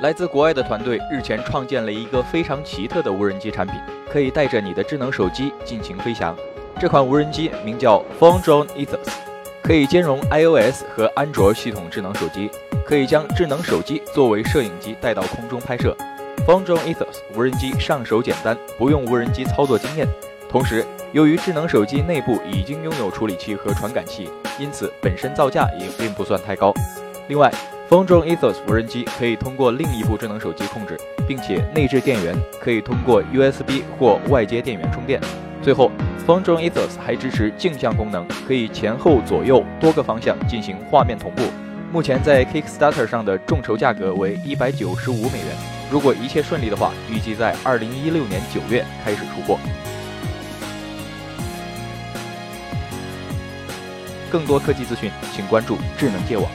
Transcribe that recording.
来自国外的团队日前创建了一个非常奇特的无人机产品，可以带着你的智能手机进行飞翔。这款无人机名叫 Phone Drone Ethos，可以兼容 iOS 和安卓系统智能手机，可以将智能手机作为摄影机带到空中拍摄。Phone Drone Ethos 无人机上手简单，不用无人机操作经验。同时，由于智能手机内部已经拥有处理器和传感器，因此本身造价也并不算太高。另外，风中 Ethos 无人机可以通过另一部智能手机控制，并且内置电源可以通过 USB 或外接电源充电。最后，风中 Ethos 还支持镜像功能，可以前后左右多个方向进行画面同步。目前在 Kickstarter 上的众筹价格为一百九十五美元。如果一切顺利的话，预计在二零一六年九月开始出货。更多科技资讯，请关注智能界网。